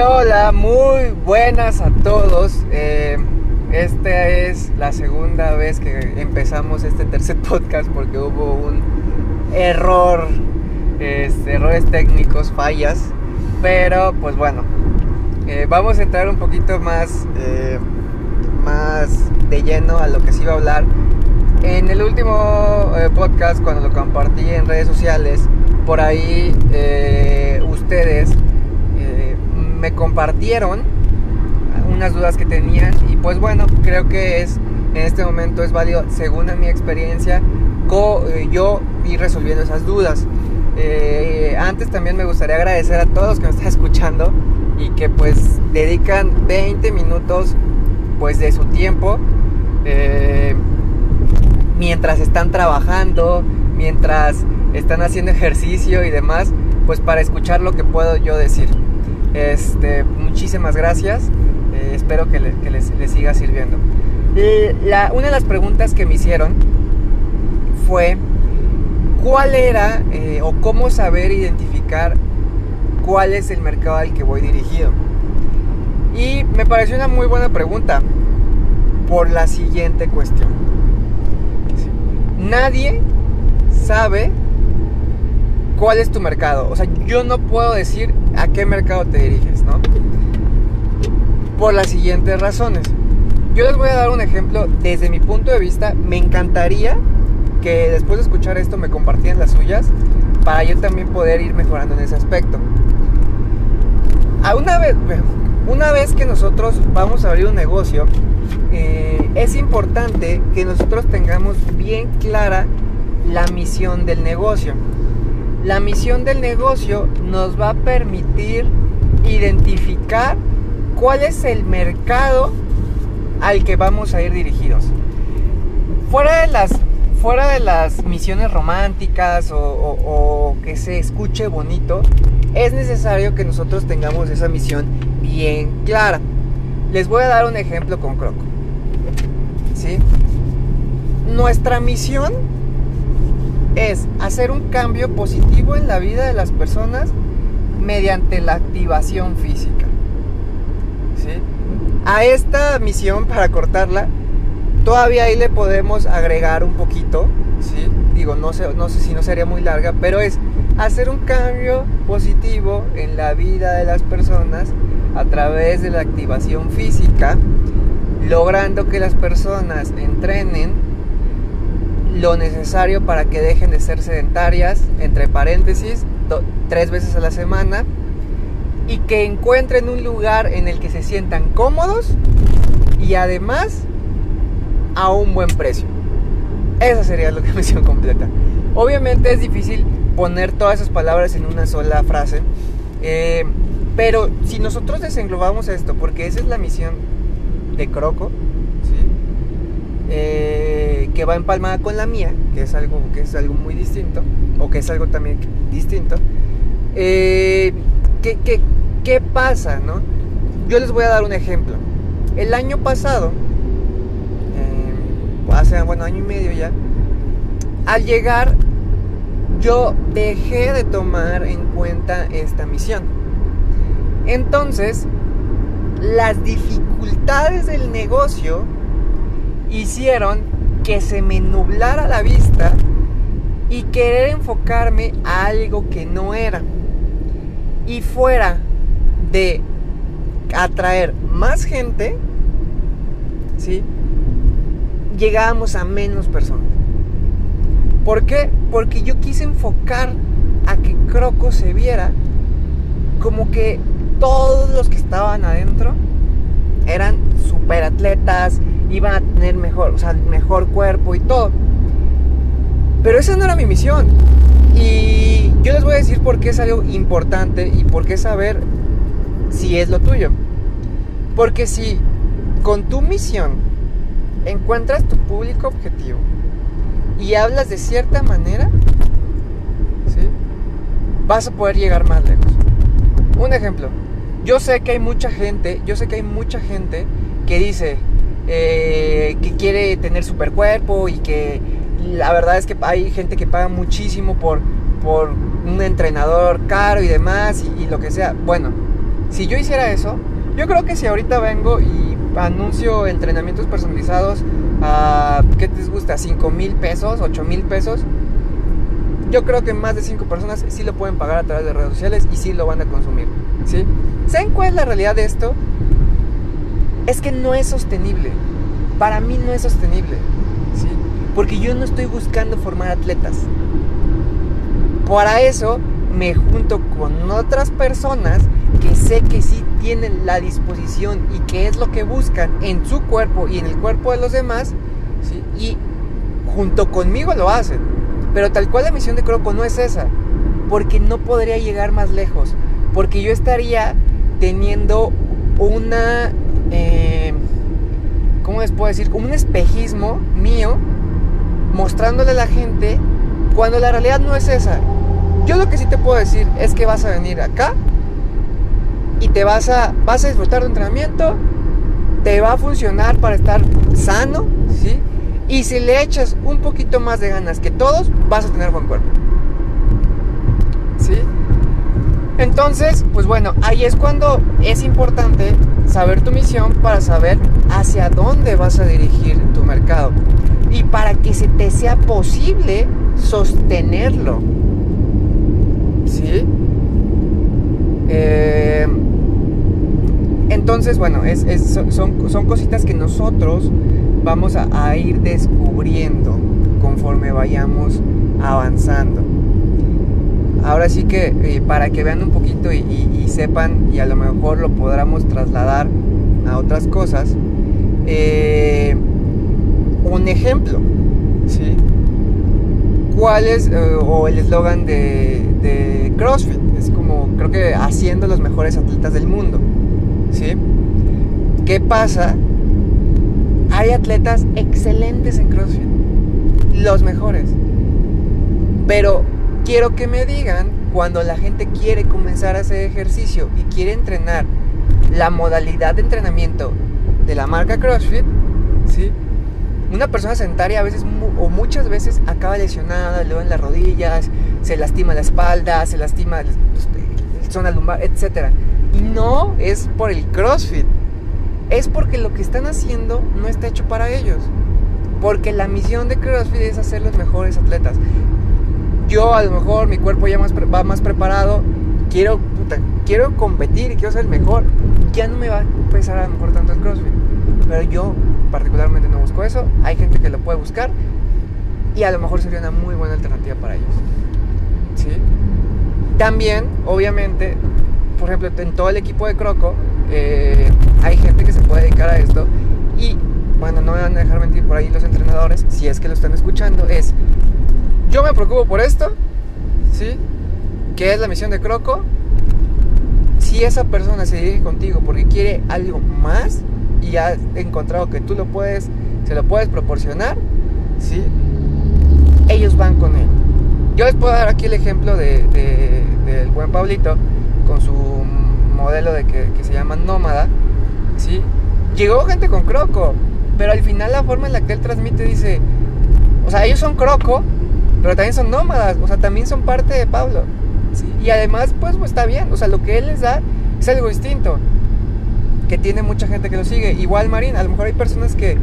hola, muy buenas a todos. Eh, esta es la segunda vez que empezamos este tercer podcast porque hubo un error, este, errores técnicos, fallas. Pero pues bueno, eh, vamos a entrar un poquito más, eh, más de lleno a lo que se iba a hablar. En el último podcast, cuando lo compartí en redes sociales, por ahí ustedes me compartieron unas dudas que tenían y pues bueno, creo que es en este momento es válido, según mi experiencia, eh, yo ir resolviendo esas dudas. Eh, antes también me gustaría agradecer a todos que me están escuchando y que pues dedican 20 minutos pues de su tiempo eh, mientras están trabajando, mientras están haciendo ejercicio y demás, pues para escuchar lo que puedo yo decir. Este, muchísimas gracias. Eh, espero que, les, siga sirviendo. una de las preguntas que me hicieron fue cuál era eh, o cómo saber identificar cuál es el mercado al que voy dirigido. Y me pareció una muy buena pregunta por la siguiente cuestión. Nadie sabe cuál es tu mercado. O sea, yo no puedo decir a qué mercado te diriges, ¿no? Por las siguientes razones. Yo les voy a dar un ejemplo desde mi punto de vista. Me encantaría que después de escuchar esto me compartieran las suyas para yo también poder ir mejorando en ese aspecto. A una vez, una vez que nosotros vamos a abrir un negocio, eh, es importante que nosotros tengamos bien clara la misión del negocio. La misión del negocio nos va a permitir identificar cuál es el mercado al que vamos a ir dirigidos. Fuera de las, fuera de las misiones románticas o, que se escuche bonito, es necesario que nosotros tengamos esa misión bien clara. Les voy a dar un ejemplo con Croco. ¿Sí? Nuestra misión es hacer un cambio positivo en la vida de las personas mediante la activación física. A esta misión, para cortarla, todavía ahí le podemos agregar un poquito, ¿sí? digo, no sé, no sé si no sería muy larga, pero es hacer un cambio positivo en la vida de las personas a través de la activación física, logrando que las personas entrenen lo necesario para que dejen de ser sedentarias, entre paréntesis, tres veces a la semana, y que encuentren un lugar en el que se sientan cómodos y además a un buen precio. Esa sería la misión completa. Obviamente es difícil poner todas esas palabras en una sola frase, eh, pero si nosotros desenglobamos esto, porque esa es la misión de Croco, eh, que va empalmada con la mía, que es algo, que es algo muy distinto, o que es algo también distinto. Eh, ¿qué, pasa? No? Yo les voy a dar un ejemplo. El año pasado, eh, hace bueno, año y medio ya, al llegar yo dejé de tomar en cuenta esta misión. Entonces, las dificultades del negocio hicieron que se me nublara la vista y querer enfocarme a algo que no era. Y fuera de atraer más gente, ¿sí? Llegábamos a menos personas. ¿Por qué? Porque yo quise enfocar a que Croco se viera como que todos los que estaban adentro eran super atletas, iban a tener mejor, o sea, mejor cuerpo y todo. Pero esa no era mi misión. Y yo les voy a decir por qué es algo importante y por qué saber si es lo tuyo. Porque si con tu misión encuentras tu público objetivo y hablas de cierta manera, ¿sí? vas a poder llegar más lejos. Un ejemplo, yo sé que hay mucha gente, yo sé que hay mucha gente que dice, eh, que quiere tener super cuerpo y que la verdad es que hay gente que paga muchísimo por, por un entrenador caro y demás y, lo que sea. Bueno, Si yo hiciera eso, yo creo que si ahorita vengo y anuncio entrenamientos personalizados a, ¿qué te gusta? 5 mil pesos, 8 mil pesos. Yo creo que más de 5 personas sí lo pueden pagar a través de redes sociales y sí lo van a consumir. ¿sí? ¿Saben cuál es la realidad de esto? Es que no es sostenible. Para mí no es sostenible. ¿sí? Porque yo no estoy buscando formar atletas. Para eso me junto con otras personas que sé que sí tienen la disposición y que es lo que buscan en su cuerpo y en el cuerpo de los demás, y junto conmigo lo hacen. Pero tal cual la misión de Croco no es esa, porque no podría llegar más lejos, porque yo estaría teniendo una, eh, ¿cómo les puedo decir? Un espejismo mío mostrándole a la gente cuando la realidad no es esa. Yo lo que sí te puedo decir es que vas a venir acá y te vas a, vas a disfrutar de entrenamiento, te va a funcionar para estar sano, ¿sí? Y si le echas un poquito más de ganas que todos, vas a tener buen cuerpo. ¿Sí? Entonces, pues bueno, ahí es cuando es importante saber tu misión para saber hacia dónde vas a dirigir tu mercado. Y para que se te sea posible sostenerlo. ¿Sí? Eh, entonces, bueno, es, son, son, cositas que nosotros vamos a, ir descubriendo conforme vayamos avanzando. Ahora sí que eh, para que vean un poquito y, sepan y a lo mejor lo podamos trasladar a otras cosas, eh, un ejemplo, ¿sí? ¿Cuál es, eh, o el eslogan de, de CrossFit? Es como, creo que haciendo los mejores atletas del mundo. ¿sí? ¿Qué pasa? Hay atletas excelentes en CrossFit, los mejores. Pero quiero que me digan cuando la gente quiere comenzar a hacer ejercicio y quiere entrenar la modalidad de entrenamiento de la marca CrossFit, ¿sí? Una persona sedentaria a veces o muchas veces acaba lesionada, luego en las rodillas, se lastima la espalda, se lastima la zona lumbar, etcétera. Y no es por el CrossFit. Es porque lo que están haciendo no está hecho para ellos. Porque la misión de CrossFit es hacer los mejores atletas. Yo a lo mejor mi cuerpo ya va más preparado. Quiero, quiero competir y quiero ser el mejor. Ya no me va a pesar a lo mejor tanto el CrossFit. Pero yo particularmente no busco eso. Hay gente que lo puede buscar. Y a lo mejor sería una muy buena alternativa para ellos. ¿Sí? También, obviamente, por ejemplo, en todo el equipo de Croco eh, hay gente que se puede dedicar a esto y, bueno, no me van a dejar mentir por ahí los entrenadores, si es que lo están escuchando, es, yo me preocupo por esto, ¿sí? Que es la misión de Croco. Si esa persona se dirige contigo porque quiere algo más y ha encontrado que tú lo puedes, se lo puedes proporcionar, ¿sí? Ellos van con él. Yo les puedo dar aquí el ejemplo de, del buen Pablito con su modelo de que, se llama Nómada, ¿sí? Llegó gente con Croco, pero al final la forma en la que él transmite dice, o sea, ellos son Croco, pero también son nómadas, o sea, también son parte de Pablo. Y además, pues, pues, está bien, o sea, lo que él les da es algo distinto, que tiene mucha gente que lo sigue. Igual Marín, a lo mejor hay personas que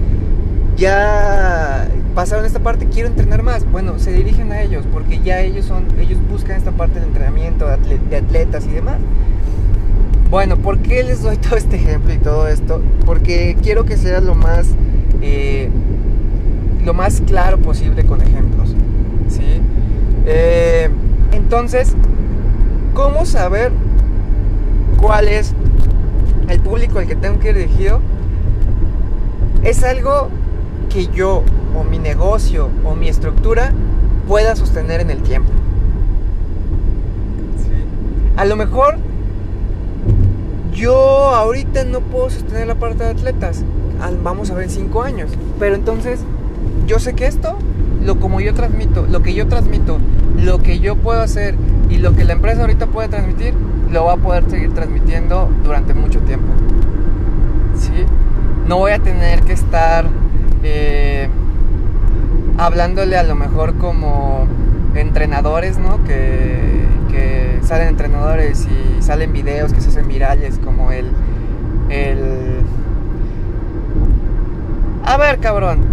ya pasaron esta parte, quiero entrenar más. Bueno, se dirigen a ellos porque ya ellos son, ellos buscan esta parte del entrenamiento de atletas y demás. Bueno, ¿por qué les doy todo este ejemplo y todo esto? Porque quiero que sea lo más, eh, lo más claro posible con ejemplos. ¿Sí? Eh, entonces, ¿cómo saber cuál es el público al que tengo que ir dirigido? Es algo que yo o mi negocio o mi estructura pueda sostener en el tiempo. A lo mejor yo ahorita no puedo sostener la parte de atletas. Vamos a ver en cinco años. Pero entonces yo sé que esto, lo como yo transmito, lo que yo transmito, lo que yo puedo hacer y lo que la empresa ahorita puede transmitir, lo va a poder seguir transmitiendo durante mucho tiempo. ¿Sí? No voy a tener que estar eh, hablándole a lo mejor como entrenadores, ¿no? Que, que salen entrenadores y salen videos que se hacen virales como el... el... A ver, cabrón.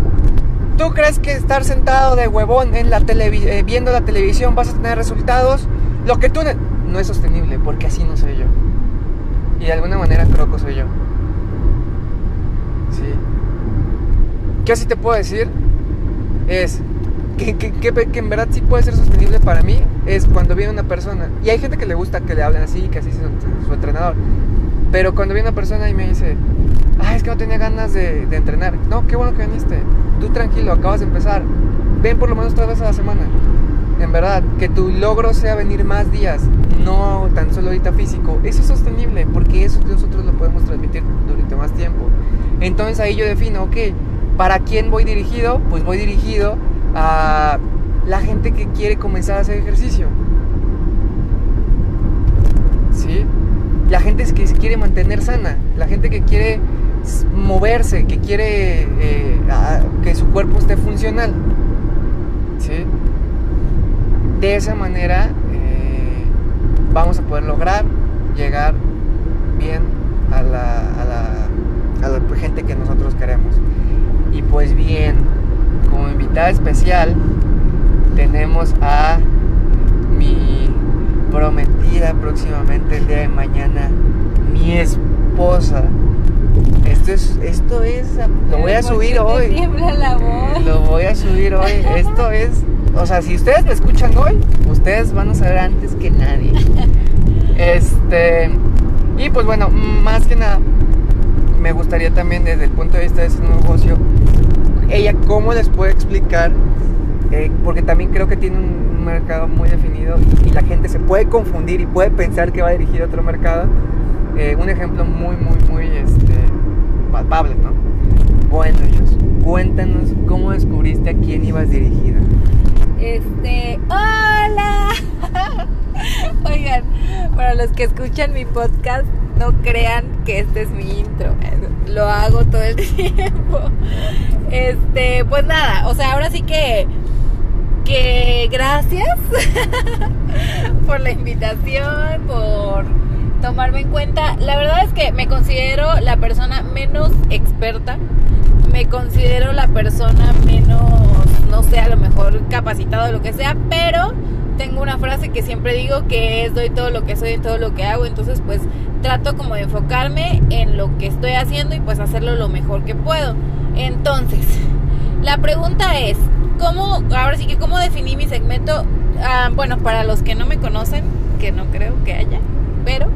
¿Tú crees que estar sentado de huevón en la eh, viendo la televisión vas a tener resultados? Lo que tú... No es sostenible, porque así no soy yo. Y de alguna manera que soy yo. Sí. ¿Qué así te puedo decir? Es que, que, en verdad sí puede ser sostenible para mí es cuando viene una persona. Y hay gente que le gusta que le hablen así, que así es su, entrenador. Pero cuando viene una persona y me dice, ah, es que no tenía ganas de, de, entrenar. No, qué bueno que viniste. Tú tranquilo, acabas de empezar. Ven por lo menos tres veces a la semana. En verdad, que tu logro sea venir más días, no tan solo ahorita físico. Eso es sostenible, porque eso nosotros lo podemos transmitir durante más tiempo. Entonces ahí yo defino, ok, ¿para quién voy dirigido? Pues voy dirigido a la gente que quiere comenzar a hacer ejercicio. ¿Sí? La gente que quiere mantener sana, la gente que quiere moverse, que quiere eh, que su cuerpo esté funcional. ¿Sí? De esa manera eh, vamos a poder lograr llegar bien a la, a la, a la gente que nosotros queremos. Y pues bien, como invitada especial tenemos a mi prometida próximamente el día de mañana, mi esposa. Esto es, esto es, lo voy a subir hoy. Lo voy a subir hoy. Esto es, o sea, si ustedes me escuchan hoy, ustedes van a saber antes que nadie. Este, y pues bueno, más que nada, me gustaría también desde el punto de vista de ese negocio ella cómo les puede explicar, eh, porque también creo que tiene un, mercado muy definido y, la gente se puede confundir y puede pensar que va dirigido a otro mercado. Eh, un ejemplo muy, muy, muy este, palpable, ¿no? Bueno, ellos, cuéntanos cómo descubriste a quién ibas dirigida. Este, hola. Oigan, para los que escuchan mi podcast, no crean que este es mi intro. Lo hago todo el tiempo. Este, pues nada, o sea, ahora sí que que gracias por la invitación, por tomarme en cuenta. La verdad es que me considero menos experta, me considero la persona menos, no sé, a lo mejor capacitado o lo que sea, pero tengo una frase que siempre digo que es doy todo lo que soy en todo lo que hago, entonces pues trato como de enfocarme en lo que estoy haciendo y pues hacerlo lo mejor que puedo. Entonces, la pregunta es, ¿cómo, ahora sí que cómo definí mi segmento? Ah, bueno, para los que no me conocen, que no creo que haya, pero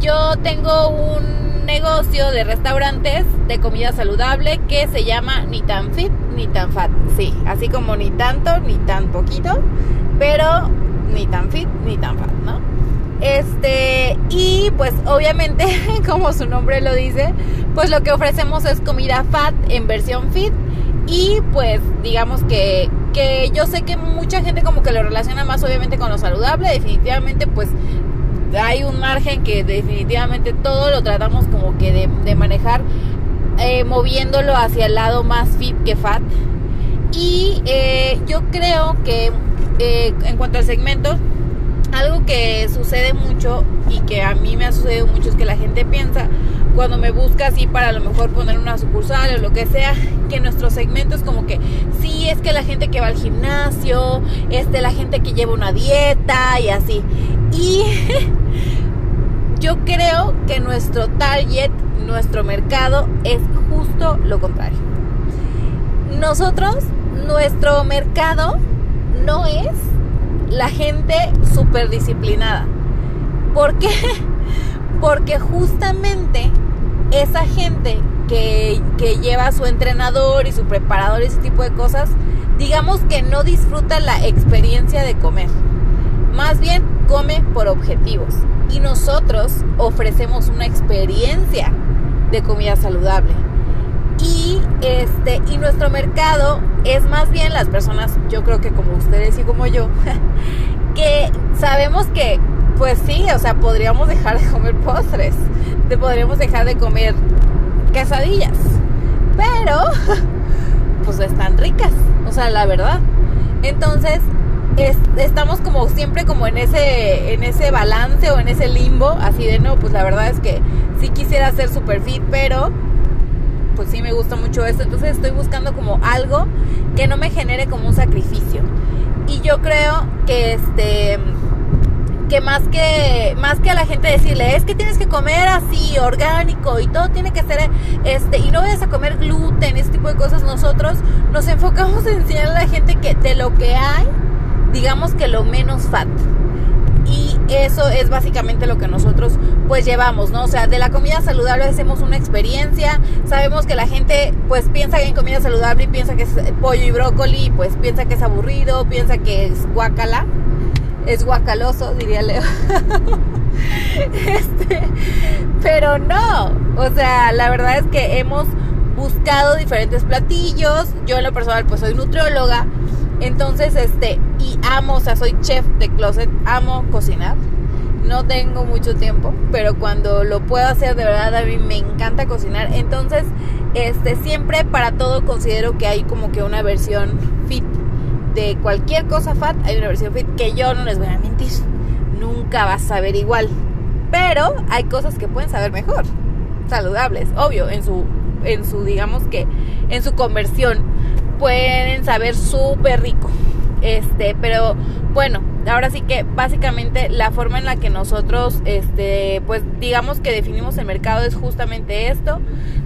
yo tengo un negocio de restaurantes de comida saludable que se llama Ni tan fit ni tan fat. Sí, así como ni tanto ni tan poquito, pero ni tan fit ni tan fat, ¿no? Este, y pues obviamente, como su nombre lo dice, pues lo que ofrecemos es comida fat en versión fit. Y pues digamos que, que yo sé que mucha gente como que lo relaciona más obviamente con lo saludable. Definitivamente pues hay un margen que definitivamente todo lo tratamos como que de, manejar eh, moviéndolo hacia el lado más fit que fat. Y eh, yo creo que eh, en cuanto al segmento, algo que sucede mucho y que a mí me ha sucedido mucho es que la gente piensa cuando me busca así para a lo mejor poner una sucursal o lo que sea, que nuestro segmento es como que sí, es que la gente que va al gimnasio, este la gente que lleva una dieta y así. Y yo creo que nuestro target, nuestro mercado es justo lo contrario. Nosotros, nuestro mercado no es la gente súper disciplinada. ¿Por qué? Porque justamente esa gente que, que, lleva a su entrenador y su preparador ese tipo de cosas, digamos que no disfruta la experiencia de comer. Más bien come por objetivos. Y nosotros ofrecemos una experiencia de comida saludable. Y este, y nuestro mercado es más bien las personas, yo creo que como ustedes y como yo, que sabemos que, pues sí, o sea, podríamos dejar de comer postres, de, podríamos dejar de comer quesadillas, pero, pues están ricas, o sea, la verdad. Entonces, estamos como siempre como en ese, en ese balance o en ese limbo, así de no, pues la verdad es que sí quisiera ser super fit, pero pues sí me gusta mucho esto, entonces estoy buscando como algo que no me genere como un sacrificio. Y yo creo que este que más que más que a la gente decirle es que tienes que comer así orgánico y todo tiene que ser este y no vayas a comer gluten ese tipo de cosas nosotros nos enfocamos en enseñar a la gente que de lo que hay digamos que lo menos fat. Y eso es básicamente lo que nosotros pues llevamos, ¿no? O sea, de la comida saludable hacemos una experiencia, sabemos que la gente pues piensa en comida saludable y piensa que es pollo y brócoli, pues piensa que es aburrido, piensa que es guacala, es guacaloso, diría Leo. este, pero no, o sea, la verdad es que hemos buscado diferentes platillos, yo en lo personal pues soy nutrióloga, entonces este, y amo, o sea, soy chef de closet, amo cocinar. No tengo mucho tiempo, pero cuando lo puedo hacer de verdad a mí me encanta cocinar. Entonces, este siempre para todo considero que hay como que una versión fit de cualquier cosa fat, hay una versión fit que yo no les voy a mentir. Nunca vas a saber igual. Pero hay cosas que pueden saber mejor. Saludables, obvio, en su en su digamos que en su conversión pueden saber súper rico. Este, pero bueno, ahora sí que básicamente la forma en la que nosotros, este, pues digamos que definimos el mercado es justamente esto.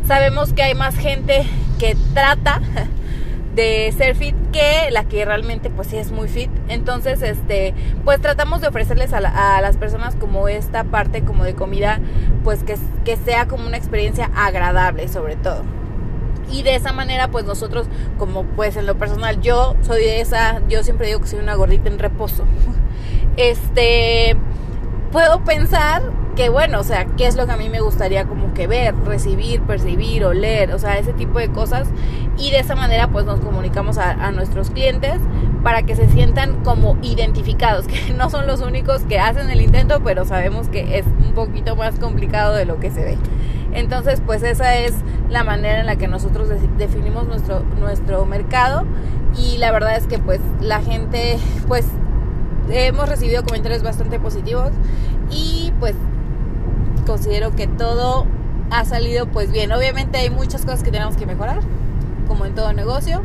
Sabemos que hay más gente que trata de ser fit que la que realmente pues sí es muy fit. Entonces, este, pues tratamos de ofrecerles a, las personas como esta parte como de comida, pues que, que sea como una experiencia agradable sobre todo. Y de esa manera, pues nosotros, como pues en lo personal, yo soy de esa, yo siempre digo que soy una gordita en reposo. Este, puedo pensar que bueno, o sea, qué es lo que a mí me gustaría como que ver, recibir, percibir, oler, o sea, ese tipo de cosas. Y de esa manera pues nos comunicamos a, a, nuestros clientes para que se sientan como identificados, que no son los únicos que hacen el intento, pero sabemos que es un poquito más complicado de lo que se ve. Entonces pues esa es la manera en la que nosotros definimos nuestro, nuestro mercado y la verdad es que pues la gente pues hemos recibido comentarios bastante positivos y pues considero que todo ha salido pues bien. Obviamente hay muchas cosas que tenemos que mejorar, como en todo negocio,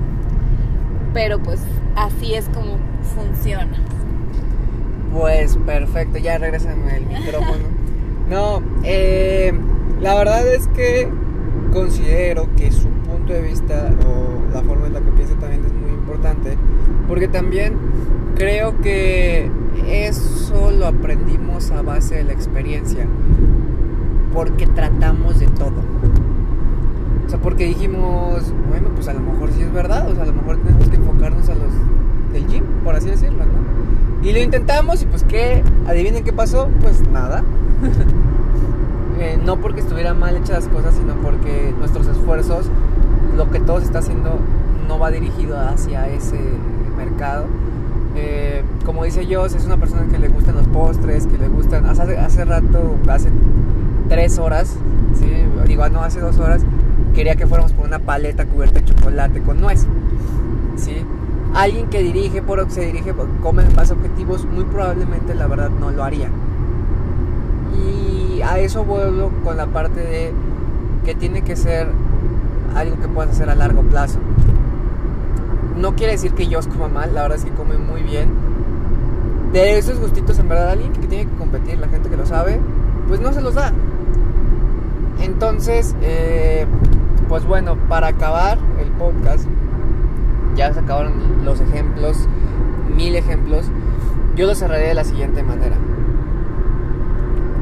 pero pues así es como funciona. Pues perfecto, ya regresame el micrófono. No, eh, la verdad es que considero que su punto de vista o la forma en la que piensa también es muy importante, porque también creo que eso lo aprendimos a base de la experiencia porque tratamos de todo. O sea, porque dijimos, bueno, pues a lo mejor sí es verdad, o sea, a lo mejor tenemos que enfocarnos a los del gym, por así decirlo, ¿no? Y lo intentamos y pues qué, adivinen qué pasó, pues nada. No porque estuvieran mal hechas las cosas, sino porque nuestros esfuerzos, lo que todos está haciendo, no va dirigido hacia ese mercado. Eh, como dice yo, es una persona que le gustan los postres, que le gustan. Hace, hace rato, hace tres horas, ¿sí? digo, no, hace dos horas, quería que fuéramos por una paleta cubierta de chocolate con nuez. ¿sí? Alguien que dirige, por se dirige, come más objetivos, muy probablemente la verdad no lo haría. A eso vuelvo con la parte de que tiene que ser algo que puedas hacer a largo plazo. No quiere decir que yo os coma mal, la verdad es que come muy bien. De esos gustitos, en verdad, alguien que tiene que competir, la gente que lo sabe, pues no se los da. Entonces, eh, pues bueno, para acabar el podcast, ya se acabaron los ejemplos, mil ejemplos, yo lo cerraré de la siguiente manera.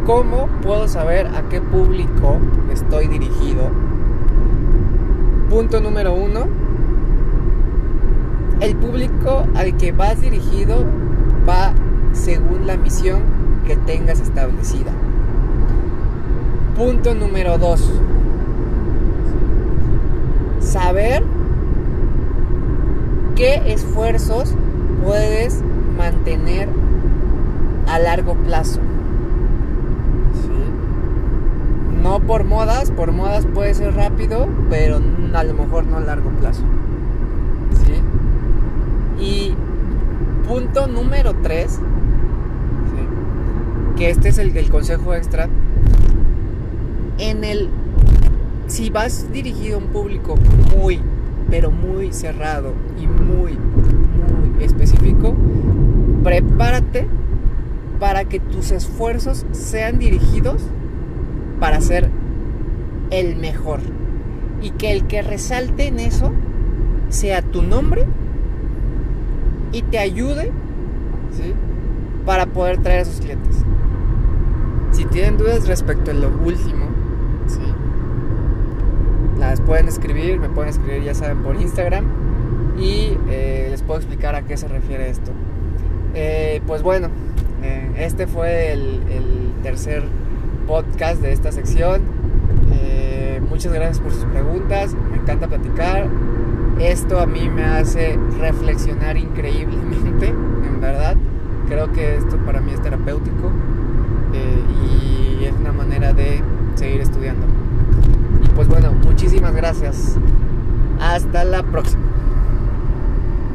¿Cómo puedo saber a qué público estoy dirigido? Punto número uno. El público al que vas dirigido va según la misión que tengas establecida. Punto número dos. Saber qué esfuerzos puedes mantener a largo plazo. No por modas, por modas puede ser rápido, pero a lo mejor no a largo plazo. ¿Sí? Y punto número 3, que este es el, el consejo extra, en el, si vas dirigido a un público muy, pero muy cerrado y muy, muy específico, prepárate para que tus esfuerzos sean dirigidos para ser el mejor. Y que el que resalte en eso sea tu nombre y te ayude ¿sí? para poder traer a sus clientes. Si tienen dudas respecto a lo último, ¿sí? las pueden escribir, me pueden escribir ya saben por Instagram y eh, les puedo explicar a qué se refiere esto. Eh, pues bueno, eh, este fue el, el, tercer podcast de esta sección. muchas gracias por sus preguntas, me encanta platicar. Esto a mí me hace reflexionar increíblemente, en verdad. Creo que esto para mí es terapéutico y es una manera de seguir estudiando. Y pues bueno, muchísimas gracias. Hasta la próxima.